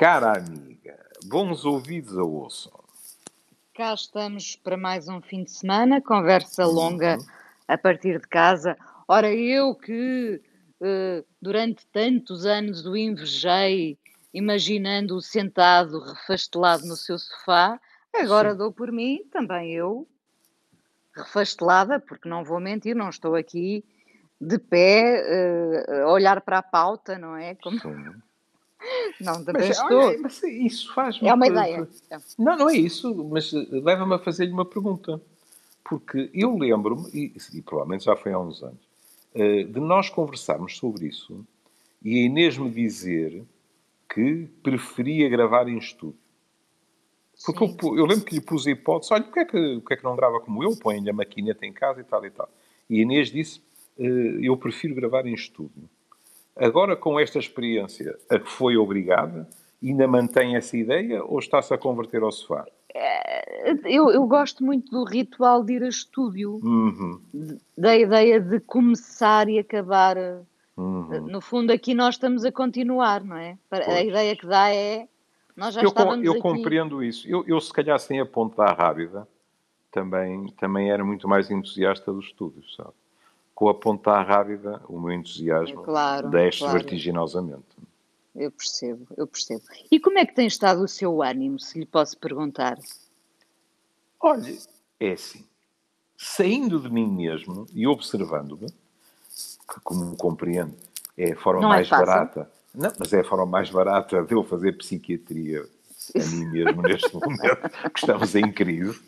Cara amiga, bons ouvidos a ouçam. Cá estamos para mais um fim de semana, conversa longa uhum. a partir de casa. Ora, eu que uh, durante tantos anos o invejei, imaginando-o sentado, refastelado no seu sofá, agora Sim. dou por mim, também eu, refastelada, porque não vou mentir, não estou aqui de pé, uh, a olhar para a pauta, não é? Como... Sim. Não, também mas, estou. Olha, mas isso faz É uma ideia. Não, não é isso, mas leva-me a fazer-lhe uma pergunta. Porque eu lembro-me, e, e, provavelmente já foi há uns anos, uh, de nós conversarmos sobre isso e a Inês me dizer que preferia gravar em estúdio. Porque eu, eu, lembro que lhe pus a hipótese, olha, porque é que, porque é que não grava como eu? Põe-lhe a maquineta em casa e tal e tal. E a Inês disse, uh, eu prefiro gravar em estúdio. Agora, com esta experiência, a que foi obrigada, ainda mantém essa ideia ou está-se a converter ao sofá? É, eu, eu, gosto muito do ritual de ir a estúdio, uhum. da ideia de começar e acabar. Uhum. No fundo, aqui nós estamos a continuar, não é? Pois. A ideia que dá é. Nós já eu, estávamos eu aqui. compreendo isso. Eu, eu, se calhar, sem a ponte da Rábida, também, também era muito mais entusiasta dos estúdios, sabe? Com a ponta rápida, o meu entusiasmo claro, desce claro. vertiginosamente. Eu percebo, eu percebo. E como é que tem estado o seu ânimo, se lhe posso perguntar? Olha, é assim. Saindo de mim mesmo e observando-me, que como compreendo, é a forma Não é mais é barata. Não, mas é a forma mais barata de eu fazer psiquiatria a mim mesmo neste momento, que estamos em crise.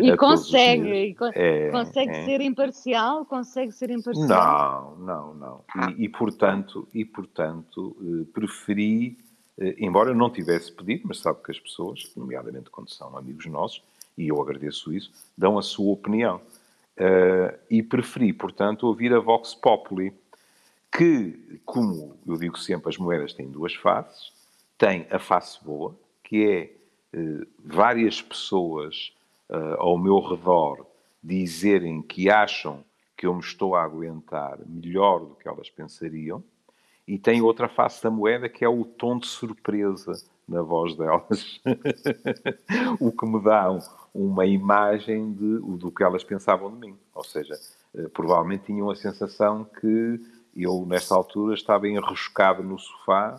E consegue, con é, consegue é. ser imparcial? Consegue ser imparcial? Não, não, não. Ah. E, e, portanto, e, portanto eh, preferi, eh, embora eu não tivesse pedido, mas sabe que as pessoas, nomeadamente quando são amigos nossos, e eu agradeço isso, dão a sua opinião. Uh, e preferi, portanto, ouvir a Vox Populi, que, como eu digo sempre, as moedas têm duas faces. Tem a face boa, que é uh, várias pessoas uh, ao meu redor dizerem que acham que eu me estou a aguentar melhor do que elas pensariam, e tem outra face da moeda que é o tom de surpresa na voz delas, o que me dá uma imagem de, do que elas pensavam de mim. Ou seja, uh, provavelmente tinham a sensação que eu, nesta altura, estava enroscado no sofá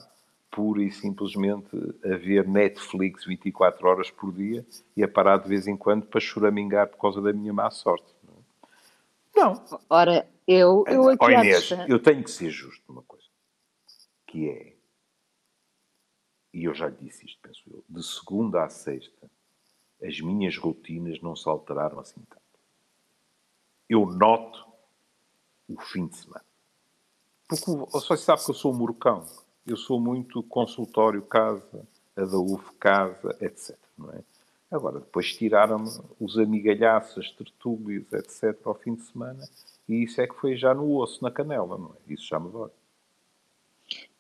pura e simplesmente a ver Netflix 24 horas por dia e a parar de vez em quando para choramingar por causa da minha má sorte. Não. Ora, eu, eu aqui oh, Inês, eu tenho que ser justo numa coisa, que é, e eu já lhe disse isto, penso eu, de segunda à sexta, as minhas rotinas não se alteraram assim tanto. Eu noto o fim de semana. Porque você sabe que eu sou um murcão eu sou muito consultório casa, a da UF casa, etc. Não é? Agora, depois tiraram-me os amigalhaços, as tertúlias, etc. ao fim de semana e isso é que foi já no osso, na canela, não é? Isso já me dói.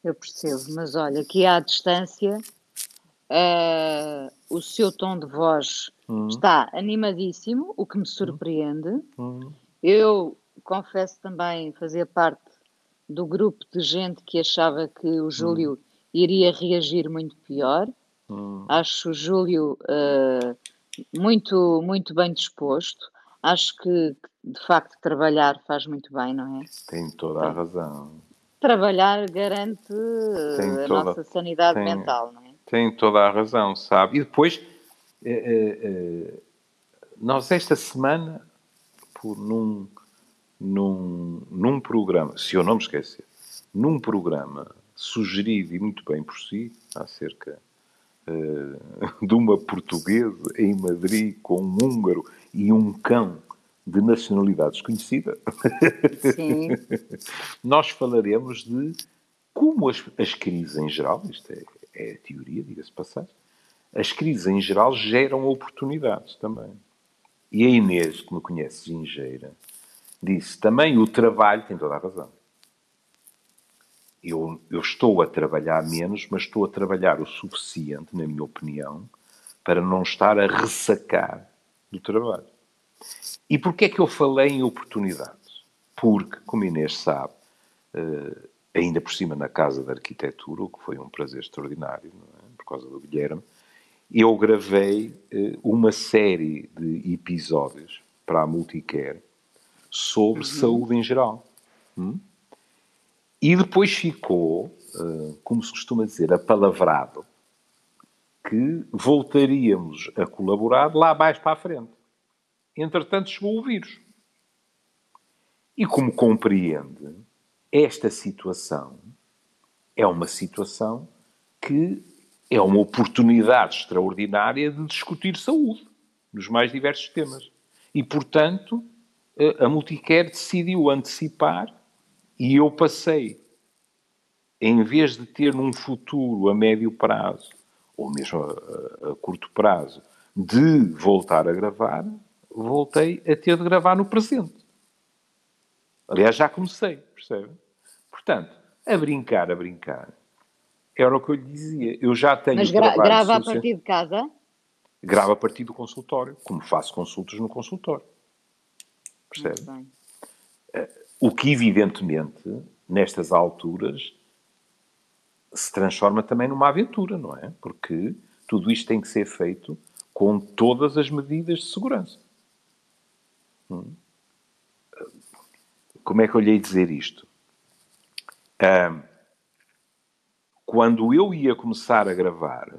Eu percebo, mas olha, aqui à distância uh, o seu tom de voz hum. está animadíssimo, o que me surpreende. Hum. Eu confesso também fazer parte do grupo de gente que achava que o Júlio hum. iria reagir muito pior. Hum. Acho o Júlio uh, muito, muito bem disposto. Acho que, de facto, trabalhar faz muito bem, não é? Tem toda a razão. Trabalhar garante tem a toda, nossa sanidade tem, mental, não é? Tem toda a razão, sabe? E depois, eh, eh, nós esta semana, por num num, num programa, se eu não me esquecer, num programa sugerido e muito bem por si, acerca uh, de uma portuguesa em Madrid com um húngaro e um cão de nacionalidade desconhecida, nós falaremos de como as, as crises em geral, isto é, é a teoria, diga-se passar, as crises em geral geram oportunidades também. E a Inês, que me conhece gingeira, disse também o trabalho tem toda a razão. Eu, eu estou a trabalhar menos, mas estou a trabalhar o suficiente, na minha opinião, para não estar a ressacar do trabalho. E porquê é que eu falei em oportunidades? Porque, como Inês sabe, uh, ainda por cima na Casa da Arquitetura, o que foi um prazer extraordinário, por causa do Guilherme, eu gravei uh, uma série de episódios para a Multicare sobre uhum. saúde em geral. Hum? E depois ficou, uh, como se costuma dizer, apalavrado, que voltaríamos a colaborar lá mais para a frente. Entretanto, chegou o vírus. E como compreende, esta situação é uma situação que é uma oportunidade extraordinária de discutir saúde nos mais diversos temas. E, portanto, a Multicare decidiu antecipar e eu passei, em vez de ter num futuro a médio prazo, ou mesmo a, a curto prazo, de voltar a gravar, voltei a ter de gravar no presente. Aliás, já comecei, percebe? Portanto, a brincar, a brincar, era o que eu lhe dizia. Eu já tenho. Mas gra grava a partir de casa? Grava a partir do consultório, como faço consultas no consultório. Percebe? Eh, o que, evidentemente, nestas alturas, se transforma também numa aventura, não é? Porque tudo isto tem que ser feito com todas as medidas de segurança. Hum? Como é que eu lhe ia dizer isto? Um, quando eu ia começar a gravar,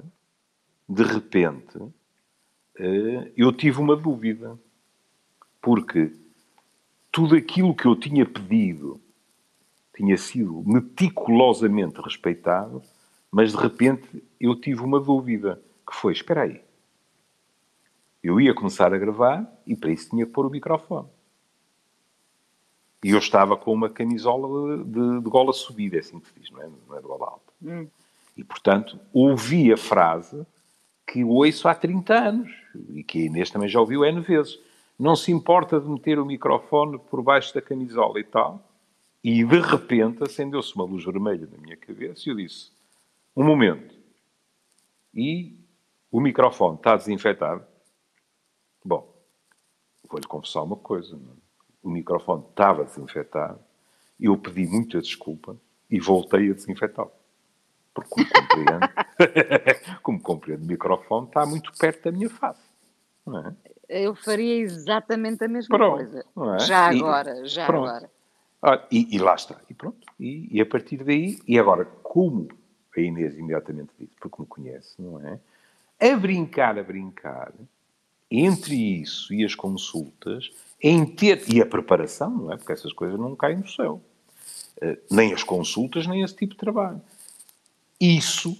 de repente, uh, eu tive uma dúvida. Porque tudo aquilo que eu tinha pedido tinha sido meticulosamente respeitado, mas de repente eu tive uma dúvida, que foi, espera aí, eu ia começar a gravar e para isso tinha que pôr o microfone. E eu estava com uma camisola de, de gola subida, é assim que se diz, não é, não é de gola alta. Hum. E, portanto, ouvi a frase que ouço há 30 anos e que a Inês também já ouviu N vezes. Não se importa de meter o microfone por baixo da camisola e tal. E, de repente, acendeu-se uma luz vermelha na minha cabeça e eu disse, um momento. E o microfone está desinfetado? Bom, vou-lhe confessar uma coisa. É? o microfone estava desinfetado, eu pedi muita desculpa e voltei a desinfetá-lo. Porque, como compreendo, como compreendo, o microfone está muito perto da minha face. Não é? Eu faria exatamente a mesma pronto, coisa. É? Já e, agora, já pronto. agora. Ah, e, e, lá está. E pronto. E, e, a partir daí, e agora, como a Inês imediatamente disse, porque me conhece, não é? A brincar, a brincar, entre isso e as consultas, em ter, e a preparação, não é? Porque essas coisas não caem do céu. Uh, nem as consultas, nem esse tipo de trabalho. Isso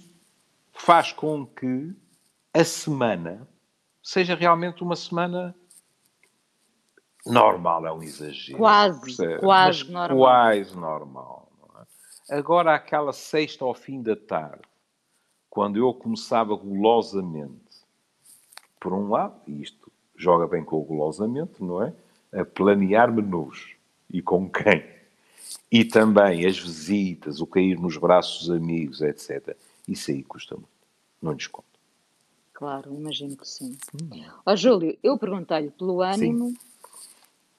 faz com que a semana seja realmente uma semana normal, é um exagero. Quase, percebe? quase Mas normal. Quase normal. É? Agora, aquela sexta ao fim da tarde, quando eu começava golosamente, por um lado, e isto joga bem com o golosamente, não é? a planear menus e com quem. E também as visitas, o cair nos braços dos amigos, etc. Isso aí custa muito. Não desconto. Claro, imagino que sim. Hum. Ó, Júlio, eu perguntei-lhe pelo ânimo, sim.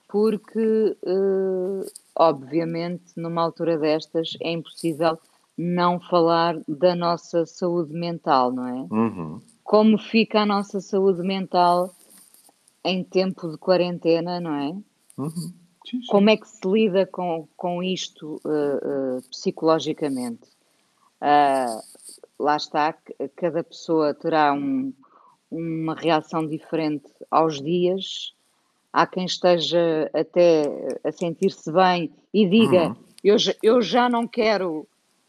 porque, uh, obviamente, numa altura destas, é impossível não falar da nossa saúde mental, não é? Uhum. Como fica a nossa saúde mental em tempo de quarentena, não é? Uhum. Sim, sim. Como é que se lida com, com isto uh, uh, psicologicamente? Uh, lá está, cada pessoa terá um, uma reação diferente aos dias. Há quem esteja até a sentir-se bem e diga: uhum. eu, eu já não quero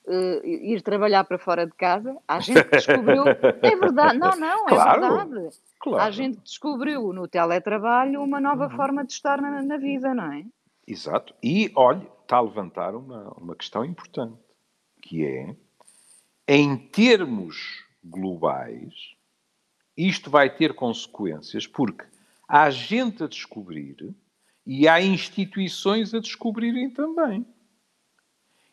uh, ir trabalhar para fora de casa. Há gente que descobriu. é verdade, não, não, é claro, verdade. Claro. Há gente que descobriu no teletrabalho uma nova uhum. forma de estar na, na, vida, não é? Exato. E, olha, está a levantar uma, uma questão importante, que é, em termos globais, isto vai ter consequências, porque há gente a descobrir e há instituições a descobrirem também.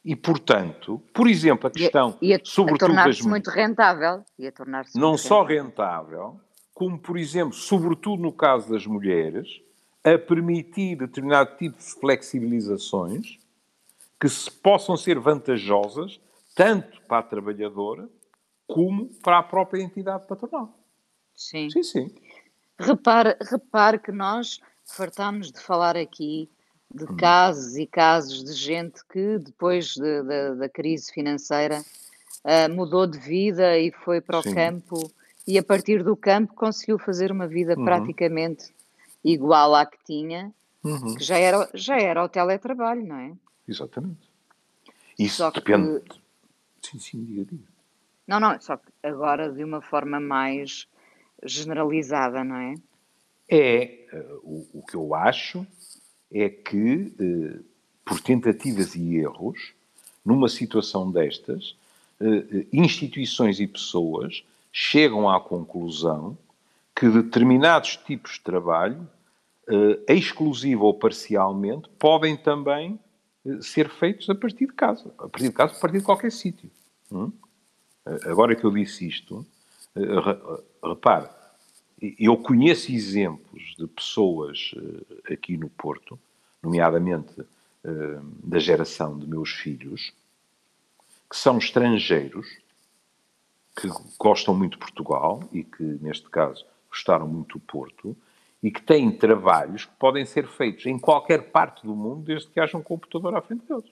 E, portanto, por exemplo, a questão, ia, ia sobretudo tornar-se das... muito rentável. Ia tornar-se Não só rentável. rentável, como, por exemplo, sobretudo no caso das mulheres, a permitir determinado tipo de flexibilizações que se possam ser vantajosas tanto para a trabalhadora como para a própria entidade patronal. Sim. Sim, sim. Repare, repare que nós fartámos de falar aqui de hum. casos e casos de gente que depois de, de, da crise financeira uh, mudou de vida e foi para o sim. campo e a partir do campo conseguiu fazer uma vida uhum. praticamente igual à que tinha, uhum. que já era, já era o teletrabalho, não é? Exatamente. Isso só depende. Sim, sim, diga, diga. Não, não, só que agora de uma forma mais generalizada, não é? É, uh, o, o, que eu acho é que, uh, por tentativas e erros, numa situação destas, uh, instituições e pessoas chegam à conclusão que determinados tipos de trabalho, eh, exclusivo ou parcialmente, podem também eh, ser feitos a partir de casa. A partir de casa, a partir de qualquer sítio. Hum? Eh, agora que eu disse isto, repare, eu conheço exemplos de pessoas aqui no Porto, nomeadamente da geração de meus filhos, que são estrangeiros que gostam muito de Portugal e que, neste caso, gostaram muito do Porto e que têm trabalhos que podem ser feitos em qualquer parte do mundo desde que haja um computador à frente deles.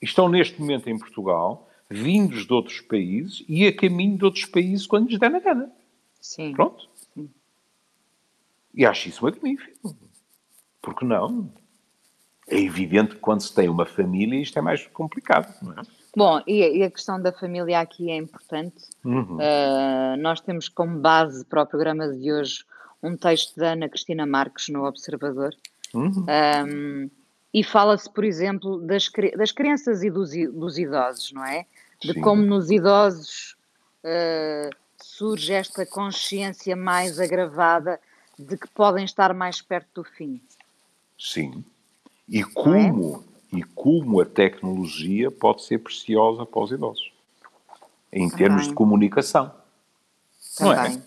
Estão neste momento em Portugal, vindos de outros países e a caminho de outros países quando lhes der na gana. Sim. Pronto. Sim. E acho isso magnífico. Porque não? É evidente que quando se tem uma família isto é mais complicado, não é? Bom, e, a questão da família aqui é importante. Uhum. Uh, nós temos como base para o programa de hoje um texto da Ana Cristina Marques no Observador. Uhum. Um, e fala-se, por exemplo, das, das crianças e dos, dos idosos, não é? De Sim. como nos idosos uh, surge esta consciência mais agravada de que podem estar mais perto do fim. Sim. E é? como e como a tecnologia pode ser preciosa para os idosos, em termos de comunicação. Também. Não é?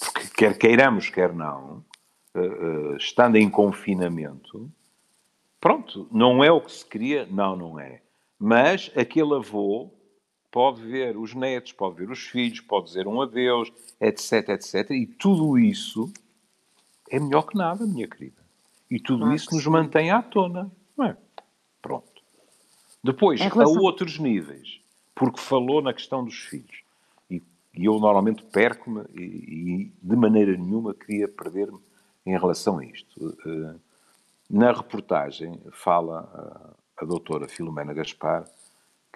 Porque quer queiramos, quer não, uh, uh, estando em confinamento, pronto, não é o que se queria, não, não é. Mas aquele avô pode ver os netos, pode ver os filhos, pode dizer um adeus, etc, etc. E tudo isso é melhor que nada, minha querida. E tudo claro isso nos sim. mantém à tona. Não é? Pronto. Depois, relação... a outros níveis, porque falou na questão dos filhos. E, eu normalmente perco-me e, e, de maneira nenhuma queria perder-me em relação a isto. Eh, na reportagem fala a, a doutora Filomena Gaspar,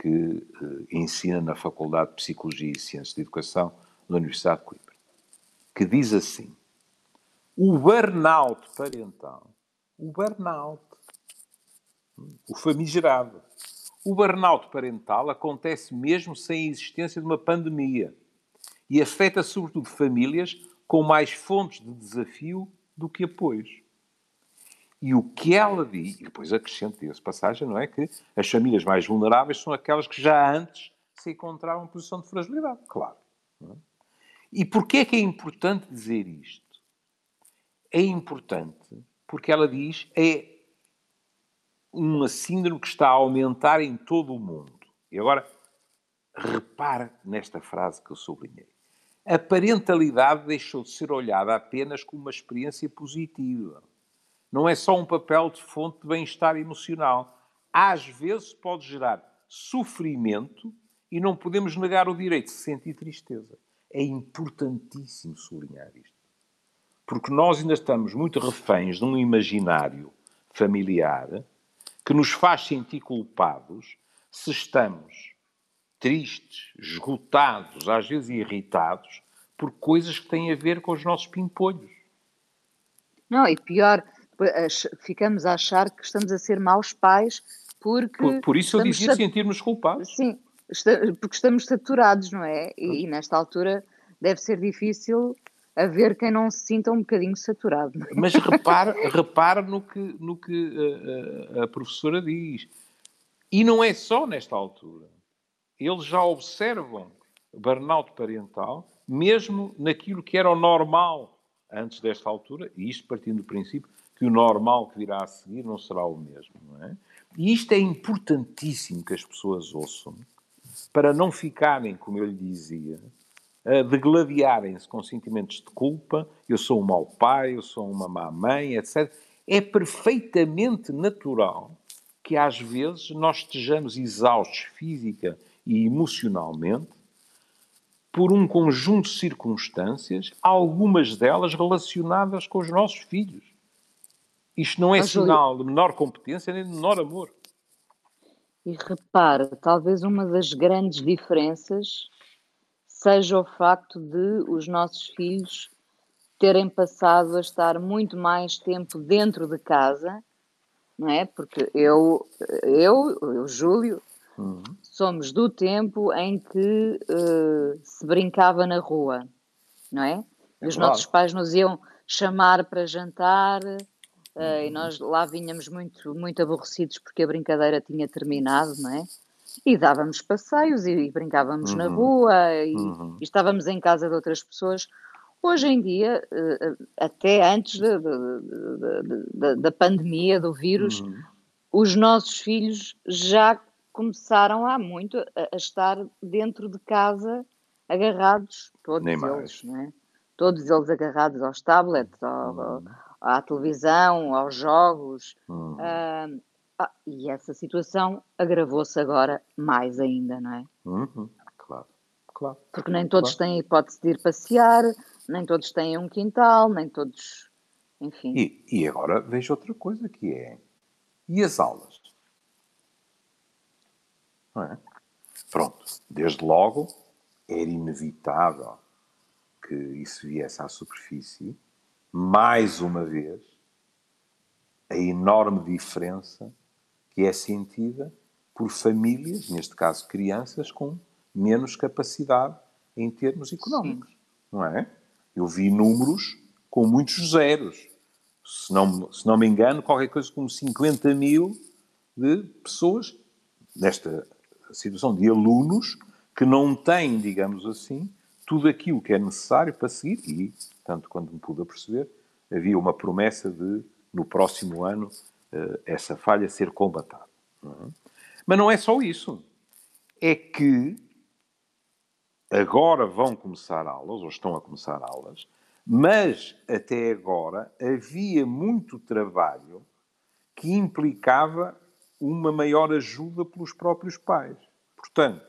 que uh, ensina na Faculdade de Psicologia e Ciências de Educação da Universidade de Coimbra, que diz assim: o burnout parental, o burnout o famigerado. O burnout parental acontece mesmo sem a existência de uma pandemia e afeta sobretudo famílias com mais fontes de desafio do que apoios. E o que ela diz, e depois acrescento essa passagem, não é? Que as famílias mais vulneráveis são aquelas que já antes se encontravam em posição de fragilidade. Claro. É? E porquê é que é importante dizer isto? É importante porque ela diz é uma síndrome que está a aumentar em todo o mundo. E agora, repare nesta frase que eu sublinhei. A parentalidade deixou de ser olhada apenas como uma experiência positiva. Não é só um papel de fonte de bem-estar emocional. Às vezes pode gerar sofrimento e não podemos negar o direito de sentir tristeza. É importantíssimo sublinhar isto. Porque nós ainda estamos muito reféns de um imaginário familiar que nos faz sentir culpados se estamos tristes, esgotados, às vezes irritados, por coisas que têm a ver com os nossos pimpolhos. Não, e pior, ficamos a achar que estamos a ser maus pais porque. Por, por isso eu dizia sentirmos culpados. Sim, porque estamos saturados, não é? E, e nesta altura deve ser difícil haver quem não se sinta um bocadinho saturado. É? Mas repara, repara no que, no que a, eh, eh, a, professora diz. E não é só nesta altura. Eles já observam burnout parental, mesmo naquilo que era o normal antes desta altura, e isto partindo do princípio que o normal que virá a seguir não será o mesmo. É? E isto é importantíssimo que as pessoas ouçam, para não ficarem, como eu lhe dizia, a degladiarem-se com sentimentos de culpa, eu sou um mau pai, eu sou uma má mãe, etc. É perfeitamente natural que às vezes nós estejamos exaustos física e emocionalmente por um conjunto de circunstâncias, algumas delas relacionadas com os nossos filhos. Isto não é Mas, sinal de menor competência nem de menor amor. E repare, talvez uma das grandes diferenças seja o facto de os nossos filhos terem passado a estar muito mais tempo dentro de casa, não é? Porque eu, eu, o Júlio, Uhum. Somos do tempo em que uh, se brincava na rua, não é? é os claro. nossos pais nos iam chamar para jantar uh, uhum. e nós lá vinhamos muito, muito aborrecidos porque a brincadeira tinha terminado, não é? E dávamos passeios e, e brincávamos uhum. na rua e, uhum. e, estávamos em casa de outras pessoas. Hoje em dia, uh, até antes da, da, da, pandemia, do vírus, uhum. os nossos filhos já começaram há muito a, a estar dentro de casa agarrados, todos Nem eles, né? todos eles agarrados aos tablets, ao, hum. à televisão, aos jogos. Hum. Uh, ah, e essa situação agravou-se agora mais ainda, não é? Uhum. Claro, claro. Porque nem todos claro. têm a hipótese de ir passear, nem todos têm um quintal, nem todos. Enfim. E, e agora vejo outra coisa que é. E as aulas? É? Pronto, desde logo era inevitável que isso viesse à superfície. Mais uma vez, a enorme diferença que é sentida por famílias, neste caso crianças, com menos capacidade em termos económicos. Sim. Não é? Eu vi números com muitos zeros. Se não, se não me engano, qualquer coisa como 50 mil de pessoas nesta situação de alunos que não têm, digamos assim, tudo aquilo que é necessário para seguir e, tanto quando me pude perceber, havia uma promessa de, no próximo ano, eh, essa falha ser combatada. É? Mas não é só isso. É que agora vão começar aulas, ou estão a começar aulas, mas até agora havia muito trabalho que implicava uma maior ajuda pelos próprios pais. Portanto,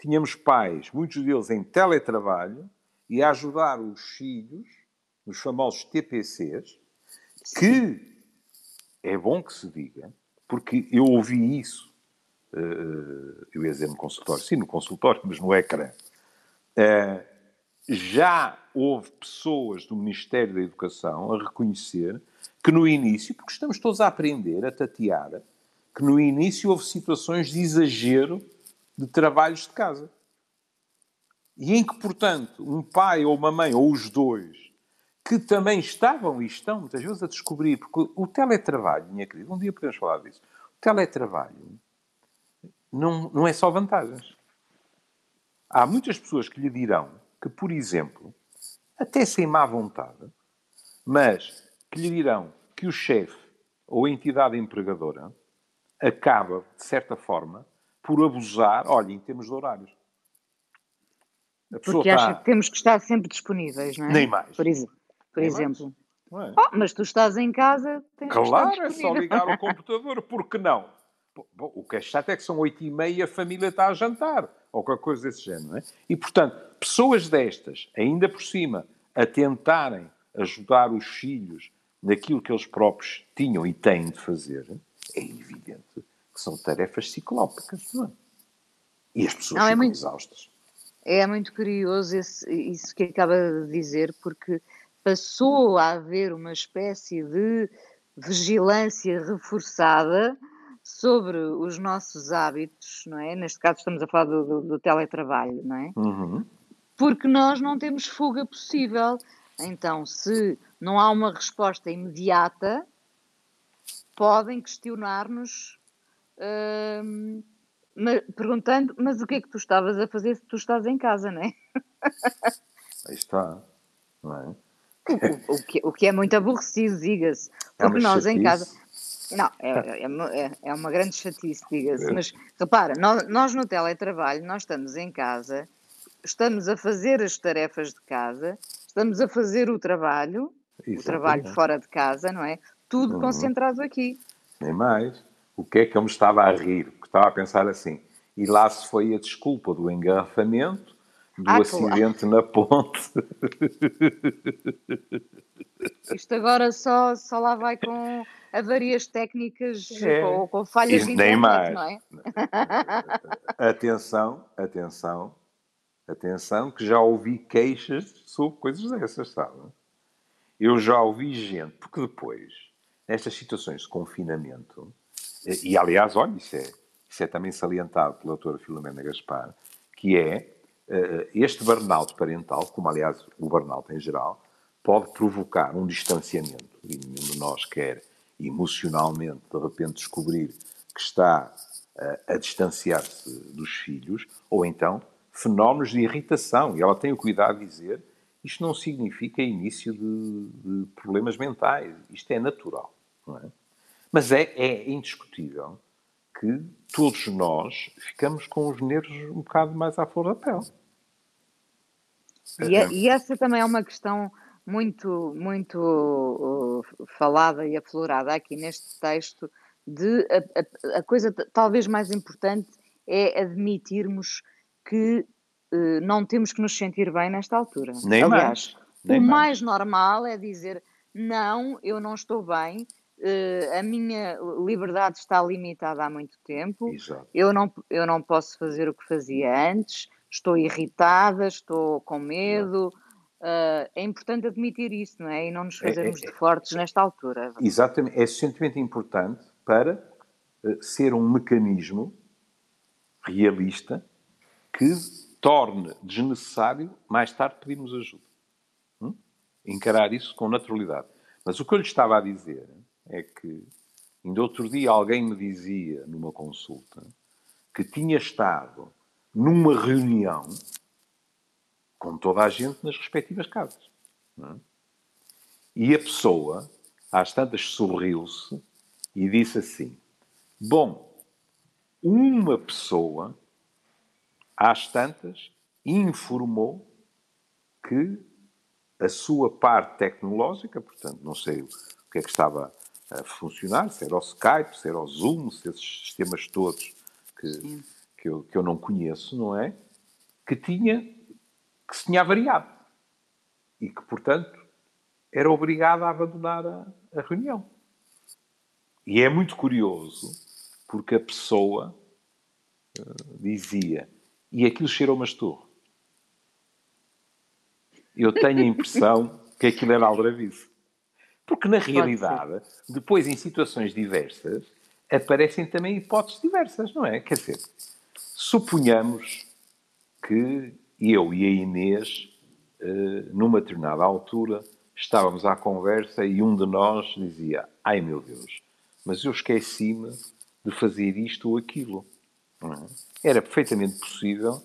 tínhamos pais, muitos deles em teletrabalho, e a ajudar os filhos, nos famosos TPCs, que é bom que se diga, porque eu ouvi isso, uh, eu ia dizer no consultório, sim, no consultório, mas no ecrã. Uh, já houve pessoas do Ministério da Educação a reconhecer que no início, porque estamos todos a aprender, a tatear, que no início houve situações de exagero de trabalhos de casa. E em que, portanto, um pai ou uma mãe, ou os dois, que também estavam e estão muitas vezes a descobrir, porque o teletrabalho, minha querida, um dia podemos falar disso, o teletrabalho não, não é só vantagens. Há muitas pessoas que lhe dirão que, por exemplo, até sem má vontade, mas que lhe dirão que o chefe ou a entidade empregadora acaba, de certa forma, por abusar, olha, em termos de horários. Porque acha está... que temos que estar sempre disponíveis, não é? Nem mais. Por, ex... por Nem exemplo. Mais. É? Oh, mas tu estás em casa, tens Claro, é só ligar o computador, por que não? Bom, o que é chato é que são oito e meia a família está a jantar, ou qualquer coisa desse género, não é? E, portanto, pessoas destas, ainda por cima, a tentarem ajudar os filhos naquilo que eles próprios tinham e têm de fazer, é evidente que são tarefas ciclópicas, não é? E as pessoas não, é muito, exaustas. É muito curioso esse, isso que acaba de dizer, porque passou a haver uma espécie de vigilância reforçada sobre os nossos hábitos, não é? Neste caso estamos a falar do, do, do teletrabalho, não é? Uhum. Porque nós não temos fuga possível. Então, se não há uma resposta imediata, podem questionar-nos mas, perguntando, mas o que é que tu estavas a fazer se tu estás em casa, não é? Aí está, não é? O, o, que, o que é muito aborrecido, diga-se. É porque é nós chatice. em casa. Não, é, é, é uma grande chatice, diga-se. Mas repara, nós, nós no teletrabalho, nós estamos em casa, estamos a fazer as tarefas de casa, estamos a fazer o trabalho, Exatamente. o trabalho fora de casa, não é? Tudo uhum. concentrado aqui. Nem mais. O que é que eu me estava a rir? Porque estava a pensar assim, e lá se foi a desculpa do engarrafamento, do ah, acidente claro. na ponte. Isto agora só, só lá vai com avarias técnicas é. ou com falhas de internet, mais. não é? Atenção, atenção, atenção, que já ouvi queixas sobre coisas dessas, sabe? Eu já ouvi gente, porque depois, nestas situações de confinamento, e aliás, olha, isso é, isso é também salientado pela doutora Filomena Gaspar, que é uh, este burnout parental, como aliás o burnout em geral, pode provocar um distanciamento, e nenhum de nós quer emocionalmente, de repente, descobrir que está uh, a distanciar-se dos filhos, ou então fenómenos de irritação. E ela tem o cuidado de dizer isto não significa início de, de problemas mentais. Isto é natural. É? Mas é, é, indiscutível que todos nós ficamos com os nervos um bocado mais à flor da pele. E, é, e essa também é uma questão muito, muito uh, falada e aflorada aqui neste texto, de a, a, a, coisa talvez mais importante é admitirmos que uh, não temos que nos sentir bem nesta altura. Nem Aliás, mais. Nem o mais. mais normal é dizer não, eu não estou bem, uh, a minha liberdade está limitada há muito tempo, eu não, eu não posso fazer o que fazia antes, estou irritada, estou com medo. Uh, é importante admitir isso, não é? E não nos fazermos é, é, de fortes nesta altura. Exatamente, é suficientemente importante para uh, ser um mecanismo realista que torne desnecessário mais tarde pedirmos ajuda. Hum? Encarar isso com naturalidade. Mas o que eu lhe estava a dizer é que, ainda outro dia, alguém me dizia numa consulta que tinha estado numa reunião com toda a gente nas respectivas casas. É? E a pessoa, às tantas, sorriu-se e disse assim: Bom, uma pessoa, às tantas, informou que a sua parte tecnológica, portanto, não sei o que é que estava a funcionar, se era o Skype, se era o Zoom, se esses sistemas todos que, que, eu, que eu não conheço, não é? Que tinha que se tinha avariado e que, portanto, era obrigado a abandonar a, a reunião. E é muito curioso porque a pessoa uh, dizia e aquilo cheirou-me estorro. Eu tenho a impressão que aquilo era aldravice. Porque, na realidade, depois, em situações diversas, aparecem também hipóteses diversas, não é? Quer dizer, suponhamos que eu e a Inês, eh, numa determinada altura, estávamos à conversa e um de nós dizia: Ai meu Deus, mas eu esqueci-me de fazer isto ou aquilo. É? Era perfeitamente possível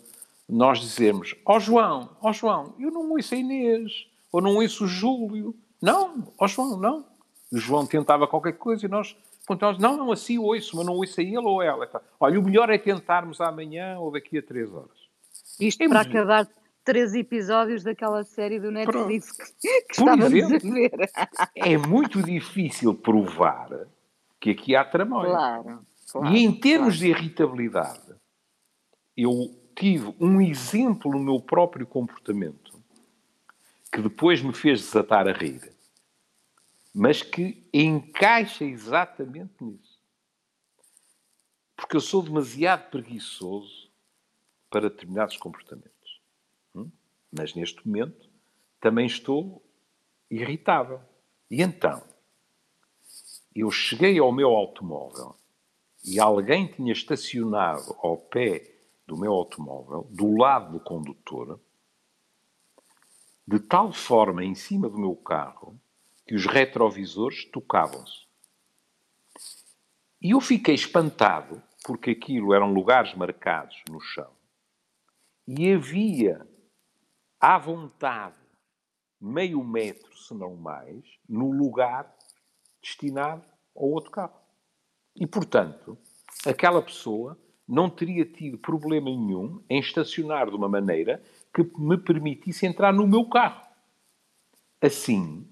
nós dizermos: Ó oh, João, ó oh, João, eu não ouço a Inês, ou não ouço o Júlio. Não, ó João, não. O João tentava qualquer coisa e nós perguntávamos: Não, não, assim ouço, mas não ouço a ele ou a ela. Olha, o melhor é tentarmos amanhã ou daqui a três horas. Isto é para acabar três episódios daquela série do Netflix que, que estávamos exemplo, a ver. é muito difícil provar que aqui há tramóia. Claro, claro, e em termos claro. de irritabilidade, eu tive um exemplo no meu próprio comportamento que depois me fez desatar a rir, mas que encaixa exatamente nisso. Porque eu sou demasiado preguiçoso para determinados comportamentos. Hum? Mas neste momento também estou irritável. E então, eu cheguei ao meu automóvel e alguém tinha estacionado ao pé do meu automóvel, do lado do condutor, de tal forma em cima do meu carro que os retrovisores tocavam-se. E eu fiquei espantado, porque aquilo eram lugares marcados no chão, e havia à vontade meio metro, se não mais, no lugar destinado ao outro carro. E, portanto, aquela pessoa não teria tido problema nenhum em estacionar de uma maneira que me permitisse entrar no meu carro. Assim,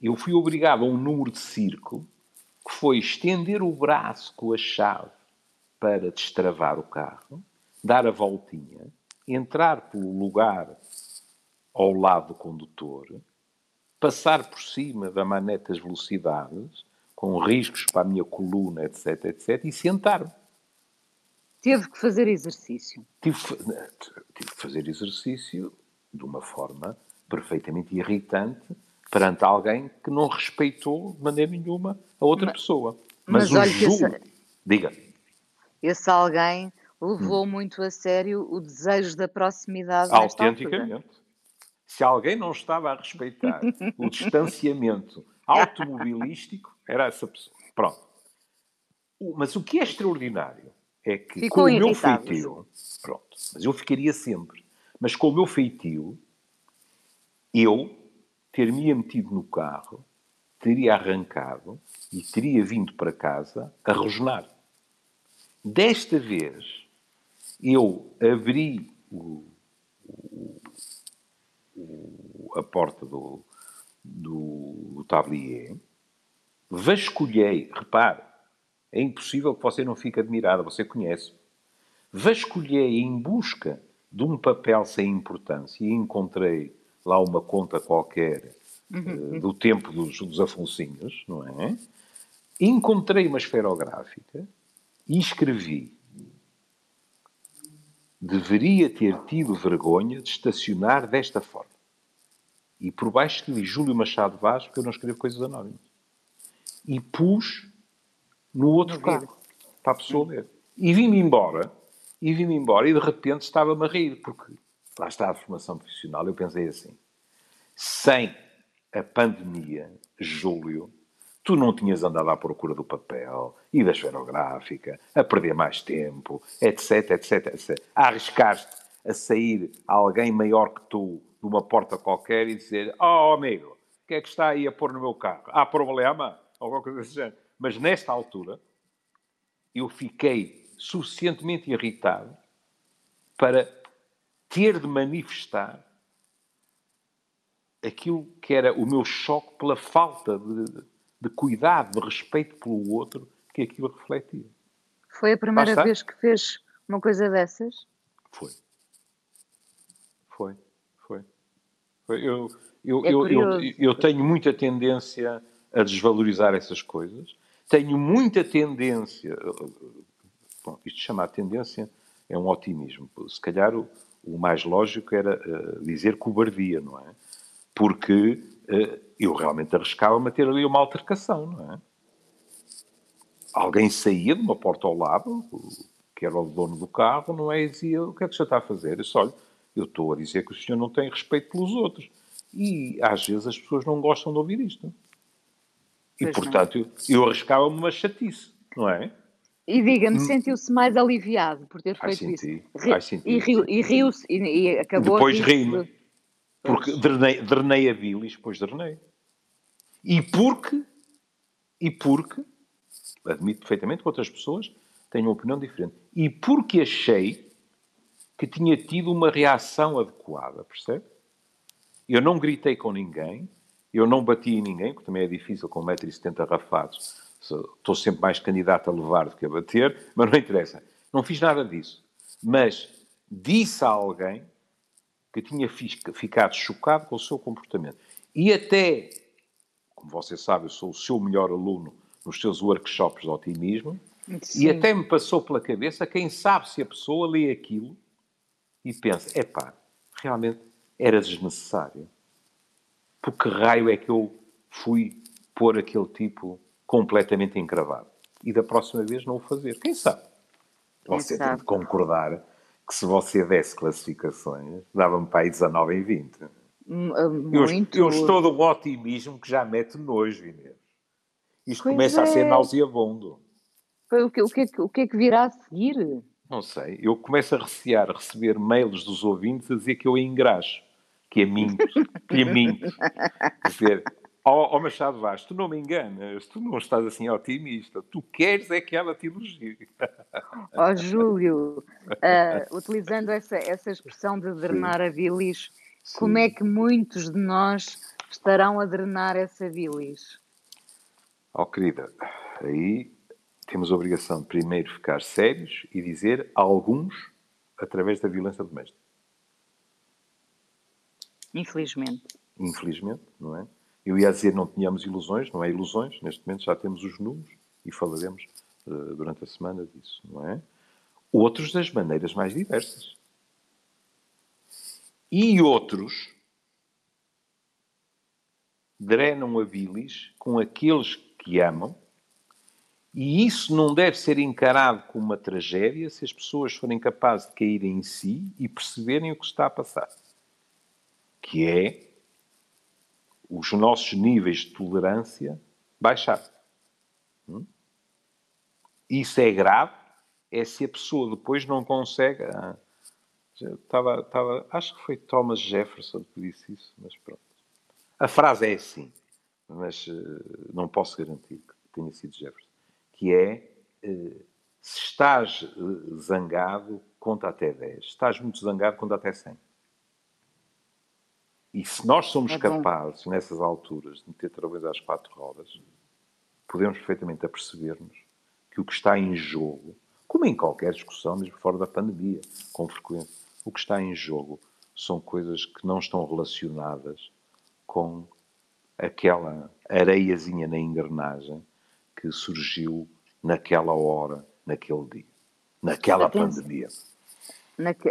eu fui obrigado a um número de circo que foi estender o braço com a chave para destravar o carro, dar a voltinha, entrar pelo lugar ao lado do condutor, passar por cima da manete das velocidades, com riscos para a minha coluna, etc, etc, e sentar-me. Teve que fazer exercício. Tive, tive que fazer exercício de uma forma perfeitamente irritante perante alguém que não respeitou de maneira nenhuma a outra mas, pessoa. Mas, mas o julgo... Esse, Diga. Esse alguém levou hum. muito a sério o desejo da proximidade Autenticamente. Se alguém não estava a respeitar o distanciamento automobilístico, era essa pessoa. Pronto. Mas o que é extraordinário é que Ficou com o meu feitio, pronto, mas eu ficaria sempre, mas com o meu feitio, eu ter-me metido no carro, teria arrancado e teria vindo para casa a rosnar. Desta vez, eu abri o, o, o, a porta do, do, do tablier, vasculhei, repare, é impossível que você não fique admirada, você conhece. Vasculhei em busca de um papel sem importância e encontrei lá uma conta qualquer uhum. uh, do tempo dos, dos Afonsinhos, não é? Encontrei uma esferográfica e escrevi deveria ter tido vergonha de estacionar desta forma. E por baixo escrevi Júlio Machado Vaz, porque eu não escrevo coisas anónimas. E pus no outro carro, para a pessoa ler. E vim-me embora, e vim-me embora, e de repente estava-me a rir, porque lá está a formação profissional. Eu pensei assim: sem a pandemia, Júlio, tu não tinhas andado à procura do papel e da esferográfica, a perder mais tempo, etc, etc, etc. A arriscaste a sair alguém maior que tu de uma porta qualquer e dizer: Oh, amigo, o que é que está aí a pôr no meu carro? Há problema? Ou alguma coisa desse género. Mas nesta altura, eu fiquei suficientemente irritado para ter de manifestar aquilo que era o meu choque pela falta de, de cuidado, de respeito pelo outro que aquilo refletia. Foi a primeira vez que fez uma coisa dessas? Foi. Foi, foi. foi. Eu, eu, é eu, eu, eu tenho muita tendência a desvalorizar essas coisas. Tenho muita tendência. Bom, isto chamar tendência é um otimismo. Se calhar o, o mais lógico era uh, dizer cobardia, não é? Porque uh, eu realmente arriscava-me a ter ali uma altercação, não é? Alguém saía de uma porta ao lado, que era o dono do carro, não é? E dizia: O que é que o senhor está a fazer? Eu disse: Olha, eu estou a dizer que o senhor não tem respeito pelos outros. E às vezes as pessoas não gostam de ouvir isto. E, pois portanto, eu, eu arriscava-me uma chatice, não é? E diga-me, hum. sentiu-se mais aliviado por ter feito ai, senti, isso? Ai, senti, e riu-se e, e, acabou Depois ri-me. Porque drenei, drenei a bilis, depois drenei. E porque, e porque, admito perfeitamente que outras pessoas têm uma opinião diferente. E porque achei que tinha tido uma reação adequada, percebe? Eu não gritei com ninguém, eu não bati em ninguém, porque também é difícil com 1,70m rafados. Estou sempre mais candidato a levar do que a bater, mas não interessa. Não fiz nada disso. Mas disse a alguém que tinha ficado chocado com o seu comportamento. E até, como você sabe, eu sou o seu melhor aluno nos seus workshops de otimismo, Sim. e até me passou pela cabeça, quem sabe se a pessoa lê aquilo e pensa, epá, realmente era desnecessário por que raio é que eu fui pôr aquele tipo completamente encravado? E da próxima vez não o fazer. Quem sabe? Você tem de concordar que se você desse classificações, dava-me para aí 19 em 20. Muito. Eu, eu estou do otimismo que já mete nojo, Inês. Isto pois começa é. a ser é. nauseabundo. O que, o, que, o que é que virá a seguir? Não sei. Eu começo a recear, a receber mails dos ouvintes a dizer que eu engraxo que é minto, que é minto. Quer dizer, Ó oh, oh, Machado Vaz, tu não me enganas, tu não estás assim otimista, tu queres é que ela te elogie. Ó oh, Júlio, uh, utilizando essa, essa expressão de drenar Sim. a bilis, Sim. como é que muitos de nós estarão a drenar essa bilis? Ó oh, querida, aí temos a obrigação de primeiro ficar sérios e dizer alguns através da violência doméstica. Infelizmente. Infelizmente, não é? Eu ia dizer não tínhamos ilusões, não é ilusões, neste momento já temos os números e falaremos uh, durante a semana disso, não é? Outros das maneiras mais diversas. E outros drenam a bilis com aqueles que amam, e isso não deve ser encarado como uma tragédia se as pessoas forem capazes de cair em si e perceberem o que está a passar. Que é os nossos níveis de tolerância baixar. Hum? Isso é grave, é se a pessoa depois não consegue. Ah, estava, estava, acho que foi Thomas Jefferson que disse isso, mas pronto. A frase é assim, mas uh, não posso garantir que tenha sido Jefferson, que é uh, se estás uh, zangado, conta até 10. Se estás muito zangado, conta até 100. E se nós somos é capazes, nessas alturas, de meter travões às quatro rodas, podemos perfeitamente aperceber-nos que o que está em jogo, como em qualquer discussão, mesmo fora da pandemia, com frequência, o que está em jogo são coisas que não estão relacionadas com aquela areiazinha na engrenagem que surgiu naquela hora, naquele dia, naquela pandemia. Naque...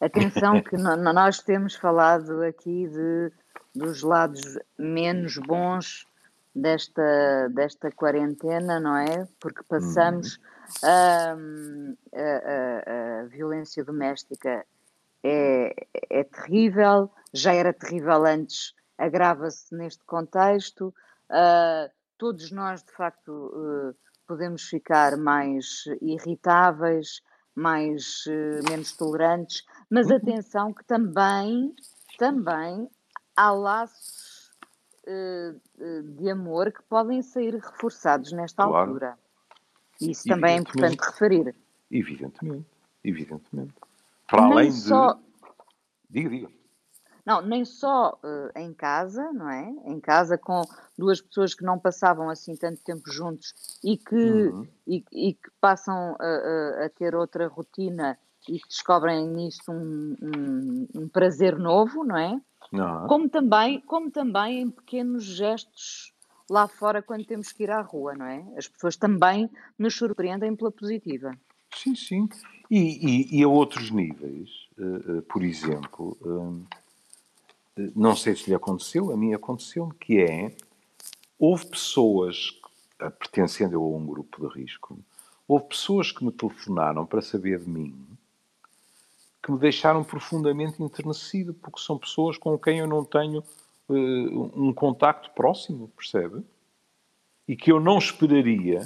Atenção que nós temos falado aqui de, dos lados menos bons desta, desta quarentena, não é? Porque passamos uhum. a, a, a, violência doméstica é, é terrível, já era terrível antes, agrava-se neste contexto. Uh, todos nós, de facto, uh, podemos ficar mais irritáveis, mais, uh, menos tolerantes, mas uhum. atenção que também, também há laços uh, de amor que podem sair reforçados nesta claro. altura. Isso também é importante referir. Evidentemente, evidentemente. Para Nem além só... de. Diga, diga. Não, nem só uh, em casa, não é? Em casa com duas pessoas que não passavam assim tanto tempo juntos e que, uhum. e, e, que passam a, a, ter outra rotina e que descobrem nisso um, um, um prazer novo, não é? Não. Como, também, como também em pequenos gestos lá fora quando temos que ir à rua, não é? As pessoas também nos surpreendem pela positiva. Sim, sim. E, e, e a outros níveis, uh, uh, por exemplo, uh, não sei se lhe aconteceu, a mim aconteceu-me, que é, houve pessoas, pertencendo eu a um grupo de risco, houve pessoas que me telefonaram para saber de mim, que me deixaram profundamente enternecido, porque são pessoas com quem eu não tenho uh, um contacto próximo, percebe? E que eu não esperaria.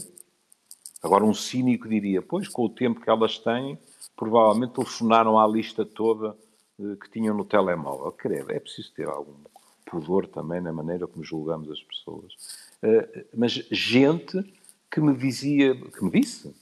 Agora, um cínico diria: pois, com o tempo que elas têm, provavelmente telefonaram à lista toda que tinham no telemóvel. Credo, é preciso ter algum pudor também na maneira como julgamos as pessoas. Uh, mas gente que me dizia, que me disse,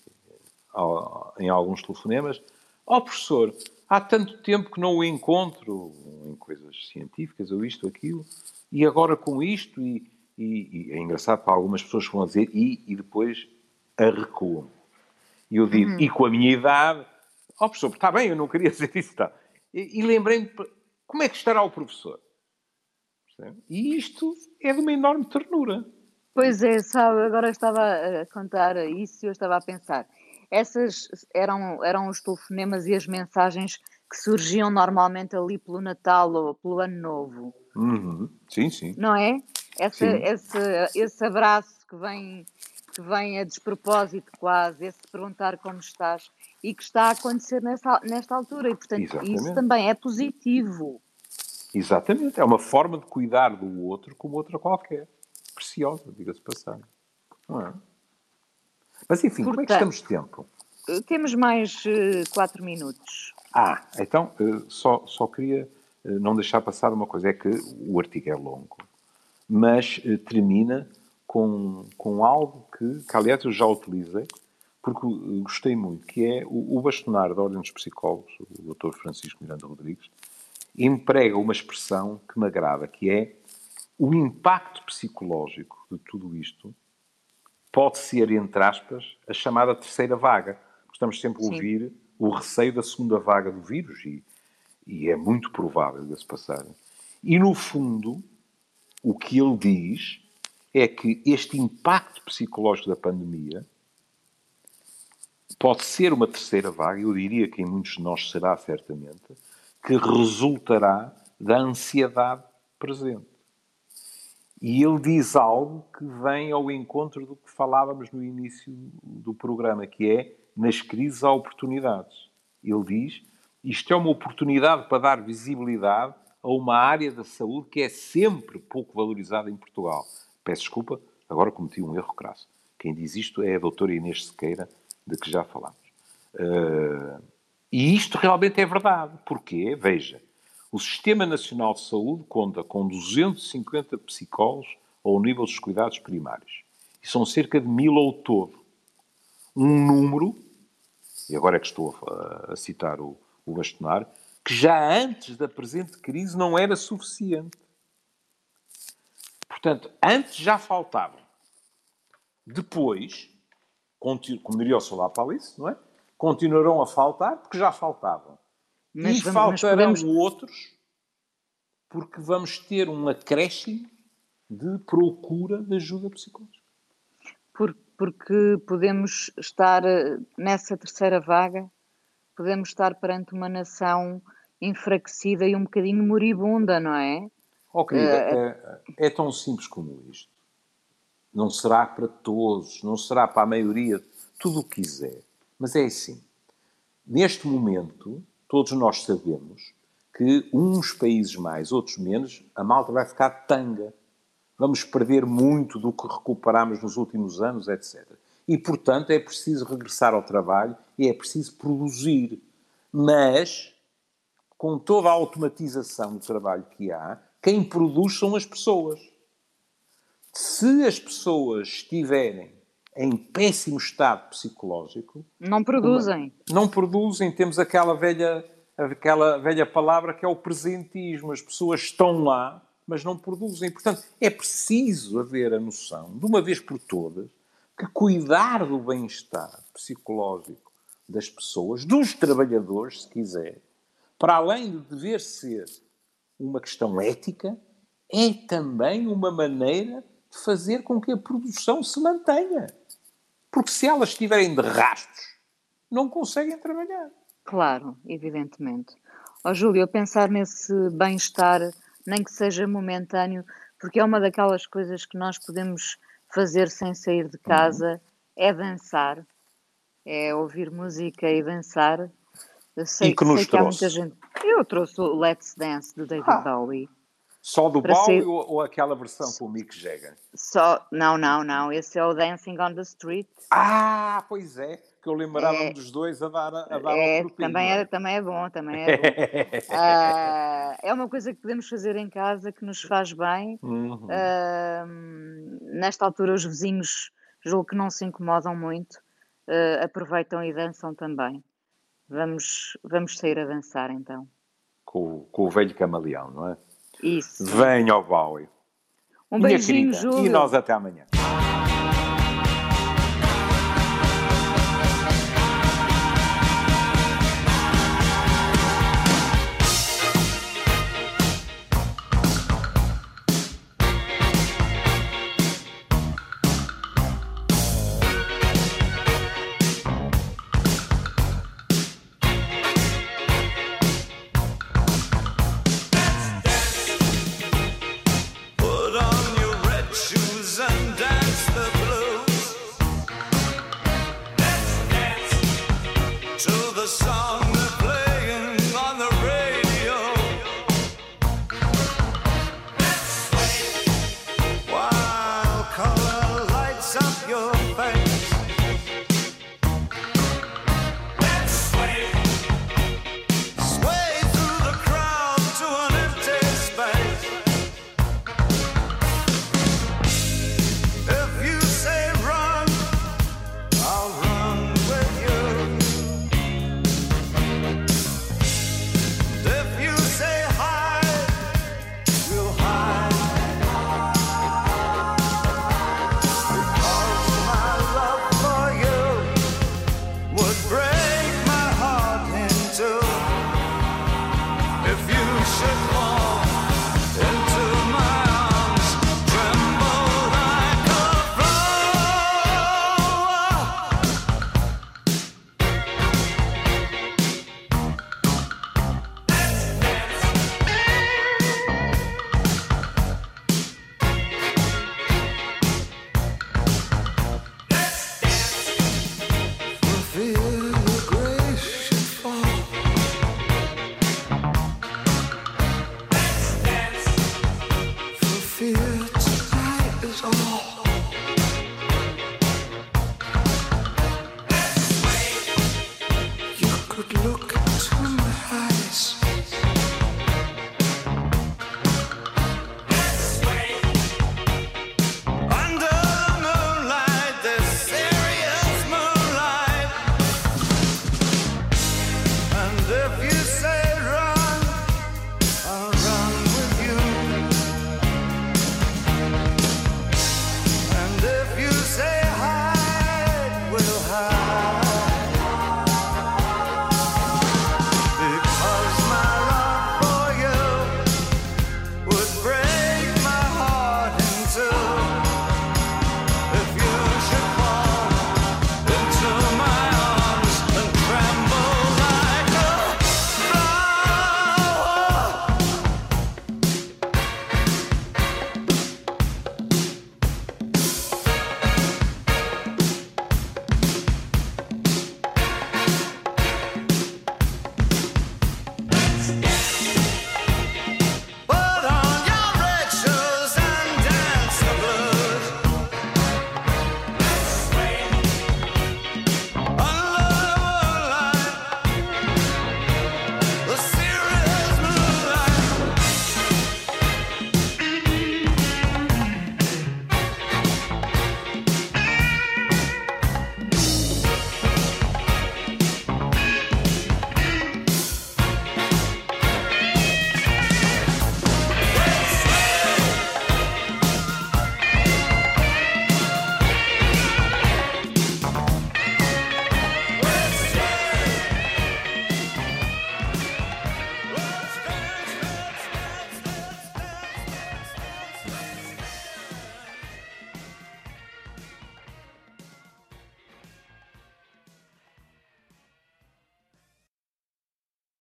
em alguns telefonemas, ó oh, professor, há tanto tempo que não o encontro em coisas científicas ou isto, ou aquilo, e agora com isto, e, e, e é engraçado para algumas pessoas que vão dizer e, e depois a recuam. E eu digo, uhum. e com a minha idade, ó oh, professor, está bem, eu não queria dizer isso, está. E, e lembrei-me, como é que estará o professor? E isto é de uma enorme ternura. Pois é, sabe, agora estava a contar isso e eu estava a pensar essas eram, eram os telefonemas e as mensagens que surgiam normalmente ali pelo Natal ou pelo Ano Novo. Uhum. Sim, sim. Não é? Essa, sim. Esse, esse abraço que vem, que vem a despropósito quase, esse perguntar como estás, e que está a acontecer nessa, nesta altura. E, portanto, Exatamente. isso também é positivo. Exatamente. É uma forma de cuidar do outro como outra qualquer. Preciosa, diga-se passar. Não é? Mas enfim, Portanto, como é que estamos de tempo? Temos mais uh, quatro minutos. Ah, então uh, só, só queria uh, não deixar passar uma coisa, é que o artigo é longo, mas termina com, com algo que, que, aliás, eu já utilizei, porque gostei muito, que é o, o bastonar da Ordem dos Psicólogos, o Dr. Francisco Miranda Rodrigues, emprega uma expressão que me agrada, que é o impacto psicológico de tudo isto pode ser, entre aspas, a chamada terceira vaga. Estamos sempre a ouvir Sim. o receio da segunda vaga do vírus e, e é muito provável de se passar. E, no fundo, o que ele diz é que este impacto psicológico da pandemia pode ser uma terceira vaga, eu diria que em muitos de nós será certamente, que resultará da ansiedade presente. E ele diz algo que vem ao encontro do que falávamos no início do programa, que é nas crises há oportunidades. Ele diz: isto é uma oportunidade para dar visibilidade a uma área da saúde que é sempre pouco valorizada em Portugal. Peço desculpa, agora cometi um erro crasso. Quem diz isto é a doutora Inês Sequeira, de que já falámos. Uh, e isto realmente é verdade. Porquê? Veja, o Sistema Nacional de Saúde conta com 250 psicólogos ao nível dos cuidados primários. E são cerca de mil ao todo. Um número, e agora é que estou a, a citar o, o bastonar, que já antes da presente crise não era suficiente. Portanto, antes já faltavam. Depois, como diria o Solar Palice, não é? continuarão a faltar porque já faltavam. Mas e vamos, faltarão podemos... outros porque vamos ter um acréscimo de procura de ajuda psicológica. Por, porque podemos estar eh, nessa terceira vaga, podemos estar perante uma nação enfraquecida e um bocadinho moribunda, não é? Oh, querida, uh, é, é tão simples como isto. Não será para todos, não será para a maioria, tudo o que quiser. Mas é assim. Neste momento, todos nós sabemos que uns países mais, outros menos, a malta vai ficar tanga. Vamos perder muito do que recuperamos nos últimos anos, etc. E, portanto, é preciso regressar ao trabalho e é preciso produzir. Mas, com toda a automatização do trabalho que há, quem produz são as pessoas. Se as pessoas estiverem em péssimo estado psicológico. Não produzem. Não produzem. Temos aquela velha, aquela velha palavra que é o presentismo. As pessoas estão lá, mas não produzem. Portanto, é preciso haver a noção, de uma vez por todas, que cuidar do bem-estar psicológico das pessoas, dos trabalhadores, se quiser, para além de dever ser uma questão ética, é também uma maneira fazer com que a produção se mantenha. Porque se elas estiverem de rastros, não conseguem trabalhar. Claro, evidentemente. Ó oh, Júlio, pensar nesse bem-estar, nem que seja momentâneo, porque é uma daquelas coisas que nós podemos fazer sem sair de casa, uhum. é dançar, é ouvir música e dançar. Eu sei, e que nos sei que há muita gente. Eu trouxe o Let's Dance do David ah. Bowie. Só do Bowie ser... ou, ou, aquela versão com o Mick Jagger? Só, não, não, não. Esse é o Dancing on the Street. Ah, pois é. Que eu lembrava-me é, dos dois a dar, a dar é, também é, também é bom, também é bom. uh, é uma coisa que podemos fazer em casa que nos faz bem. Uhum. Uh, nesta altura os vizinhos julgo que não se incomodam muito. Uh, aproveitam e dançam também. Vamos, vamos sair a dançar então. Com, com o velho camaleão, não é? Isso. Venha ao Bowie. Um Minha beijinho, querida. Júlio. E nós até amanhã.